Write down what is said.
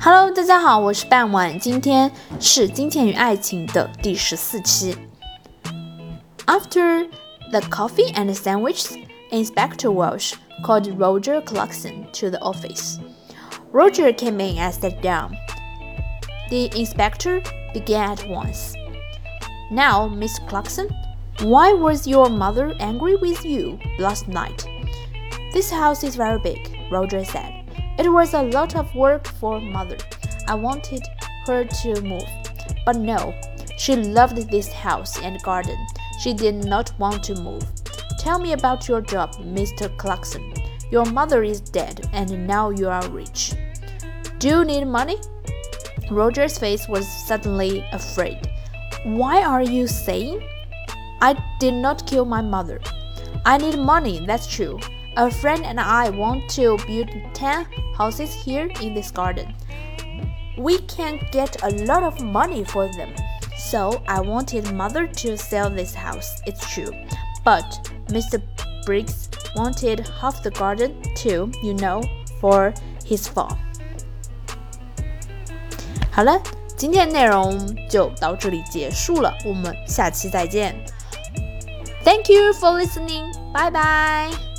Hello，大家好，我是半晚，今天是《金钱与爱情》的第十四期。After the coffee and sandwiches, Inspector Welsh called Roger Clarkson to the office. Roger came in and sat down. The inspector began at once. Now, Miss Clarkson, why was your mother angry with you last night? This house is very big, Roger said. It was a lot of work for mother. I wanted her to move, but no. She loved this house and garden. She did not want to move. Tell me about your job, Mr. Clarkson. Your mother is dead, and now you are rich. Do you need money? Roger's face was suddenly afraid. Why are you saying? I did not kill my mother. I need money, that's true. A friend and I want to build 10 houses here in this garden. We can get a lot of money for them. So I wanted mother to sell this house, it's true. But Mr. Briggs wanted half the garden too, you know, for his farm. 好了，今天内容就到这里结束了，我们下期再见。Thank you for listening. Bye bye.